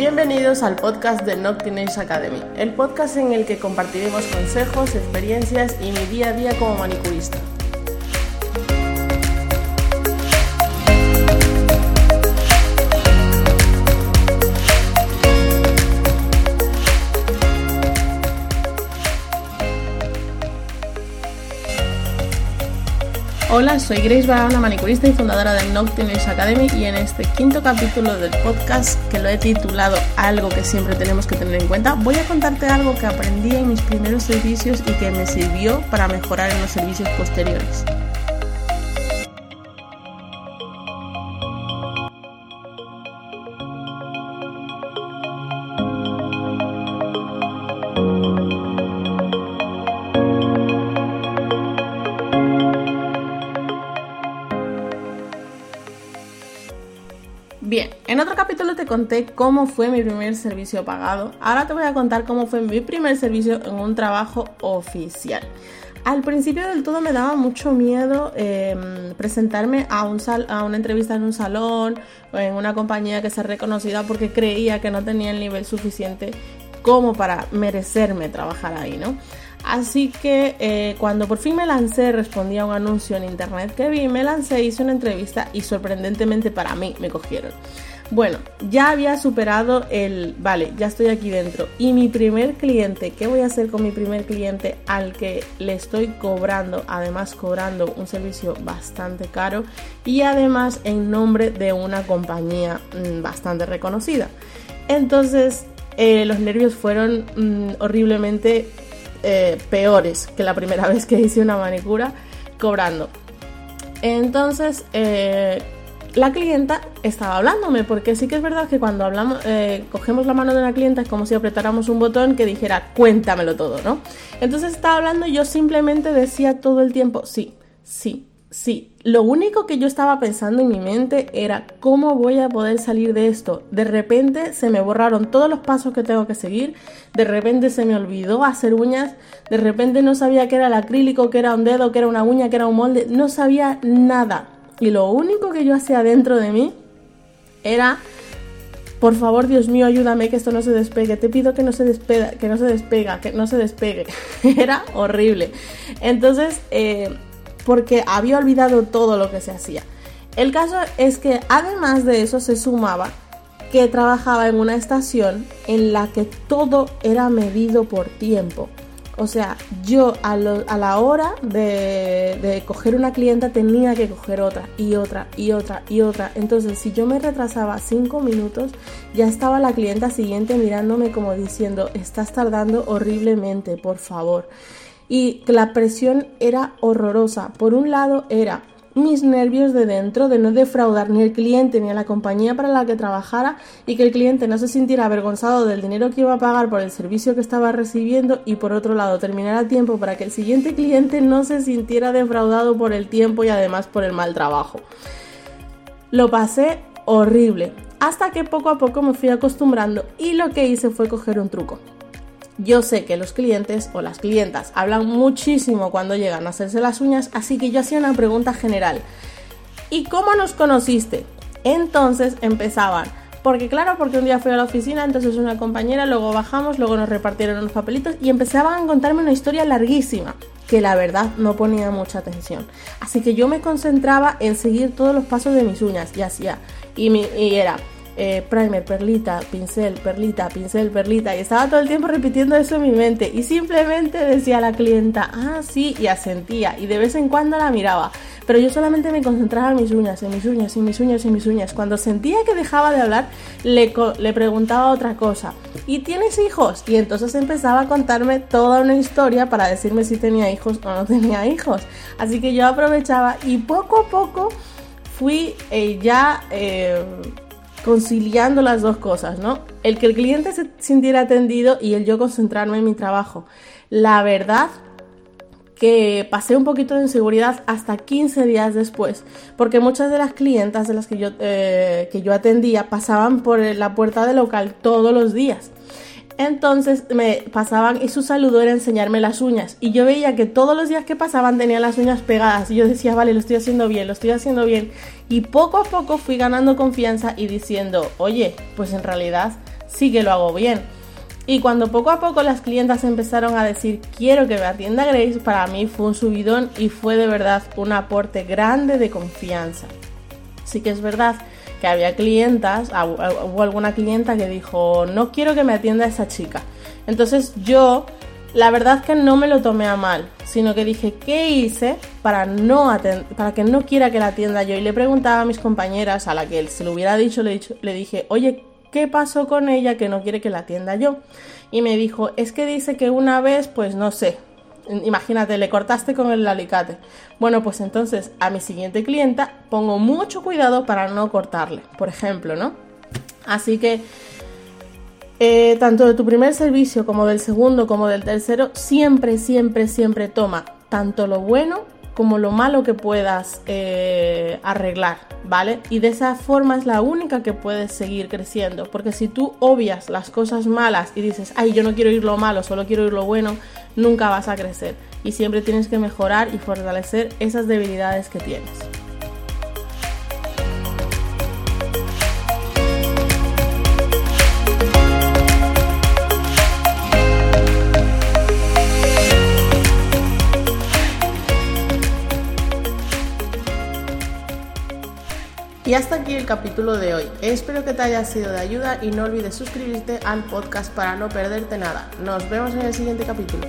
bienvenidos al podcast de Nocturnage Academy, el podcast en el que compartiremos consejos, experiencias y mi día a día como manicurista. Hola, soy Grace Barahona, manicurista y fundadora de Nocturnals Academy y en este quinto capítulo del podcast que lo he titulado Algo que siempre tenemos que tener en cuenta, voy a contarte algo que aprendí en mis primeros servicios y que me sirvió para mejorar en los servicios posteriores. Bien, en otro capítulo te conté cómo fue mi primer servicio pagado. Ahora te voy a contar cómo fue mi primer servicio en un trabajo oficial. Al principio del todo me daba mucho miedo em, presentarme a, a una entrevista en un salón o en una compañía que sea reconocida porque creía que no tenía el nivel suficiente como para merecerme trabajar ahí, ¿no? Así que eh, cuando por fin me lancé, respondí a un anuncio en internet que vi, me lancé, hice una entrevista y sorprendentemente para mí me cogieron. Bueno, ya había superado el, vale, ya estoy aquí dentro. Y mi primer cliente, ¿qué voy a hacer con mi primer cliente al que le estoy cobrando, además cobrando un servicio bastante caro y además en nombre de una compañía mm, bastante reconocida? Entonces, eh, los nervios fueron mm, horriblemente eh, peores que la primera vez que hice una manicura cobrando. Entonces, eh, la clienta estaba hablándome, porque sí que es verdad que cuando hablamos, eh, cogemos la mano de una clienta es como si apretáramos un botón que dijera cuéntamelo todo, ¿no? Entonces estaba hablando y yo simplemente decía todo el tiempo sí, sí, Sí, lo único que yo estaba pensando en mi mente era cómo voy a poder salir de esto. De repente se me borraron todos los pasos que tengo que seguir, de repente se me olvidó hacer uñas, de repente no sabía qué era el acrílico, qué era un dedo, qué era una uña, qué era un molde, no sabía nada. Y lo único que yo hacía dentro de mí era por favor, Dios mío, ayúdame que esto no se despegue. Te pido que no se despega, que no se despega, que no se despegue. Era horrible. Entonces, eh, porque había olvidado todo lo que se hacía. El caso es que además de eso se sumaba que trabajaba en una estación en la que todo era medido por tiempo. O sea, yo a, la hora de, de, coger una clienta tenía que coger otra y otra y otra y otra. Entonces, si yo me retrasaba cinco minutos, ya estaba la clienta siguiente mirándome como diciendo, estás tardando horriblemente, por favor y la presión era horrorosa. Por un lado era mis nervios de dentro de no defraudar ni al cliente ni a la compañía para la que trabajara y que el cliente no se sintiera avergonzado del dinero que iba a pagar por el servicio que estaba recibiendo y por otro lado terminar a tiempo para que el siguiente cliente no se sintiera defraudado por el tiempo y además por el mal trabajo. Lo pasé horrible hasta que poco a poco me fui acostumbrando y lo que hice fue coger un truco. Yo sé que los clientes o las clientas hablan muchísimo cuando llegan a hacerse las uñas, así que yo hacía una pregunta general. ¿Y cómo nos conociste? Entonces empezaban. Porque claro, porque un día fui a la oficina, entonces una compañera, luego bajamos, luego nos repartieron unos papelitos y empezaban a contarme una historia larguísima, que la verdad no ponía mucha atención. Así que yo me concentraba en seguir todos los pasos de mis uñas y hacía. Y, y era, eh, primer, perlita, pincel, perlita, pincel, perlita. Y estaba todo el tiempo repitiendo eso en mi mente. Y simplemente decía a la clienta, ah, sí, y asentía. Y de vez en cuando la miraba. Pero yo solamente me concentraba en mis uñas, en mis uñas, en mis uñas, en mis uñas. Cuando sentía que dejaba de hablar, le, le preguntaba otra cosa. ¿Y tienes hijos? Y entonces empezaba a contarme toda una historia para decirme si tenía hijos o no tenía hijos. Así que yo aprovechaba y poco a poco fui eh, ya... Eh, conciliando las dos cosas, ¿no? El que el cliente se sintiera atendido y el yo concentrarme en mi trabajo. La verdad que pasé un poquito de inseguridad hasta 15 días después, porque muchas de las clientas de las que yo, eh, que yo atendía pasaban por la puerta del local todos los días. Entonces me pasaban y su saludo era enseñarme las uñas. Y yo veía que todos los días que pasaban tenían las uñas pegadas. Y yo decía, vale, lo estoy haciendo bien, lo estoy haciendo bien. Y poco a poco fui ganando confianza y diciendo, oye, pues en realidad sí que lo hago bien. Y cuando poco a poco las clientas empezaron a decir quiero que me atienda Grace, para mí fue un subidón y fue de verdad un aporte grande de confianza. Sí que es verdad que había clientas, hubo alguna clienta que dijo no quiero que me atienda esa chica. Entonces yo la verdad que no me lo tomé a mal, sino que dije, ¿qué hice para, no para que no quiera que la atienda yo? Y le preguntaba a mis compañeras, a la que él se lo hubiera dicho, le dije, oye, ¿qué pasó con ella que no quiere que la atienda yo? Y me dijo, es que dice que una vez, pues no sé, imagínate, le cortaste con el alicate. Bueno, pues entonces a mi siguiente clienta pongo mucho cuidado para no cortarle, por ejemplo, ¿no? Así que eh, tanto de tu primer servicio como del segundo como del tercero, siempre, siempre, siempre toma tanto lo bueno como lo malo que puedas eh, arreglar, ¿vale? Y de esa forma es la única que puedes seguir creciendo, porque si tú obvias las cosas malas y dices, ay, yo no quiero ir lo malo, solo quiero ir lo bueno, nunca vas a crecer. Y siempre tienes que mejorar y fortalecer esas debilidades que tienes. Y hasta aquí el capítulo de hoy. Espero que te haya sido de ayuda y no olvides suscribirte al podcast para no perderte nada. Nos vemos en el siguiente capítulo.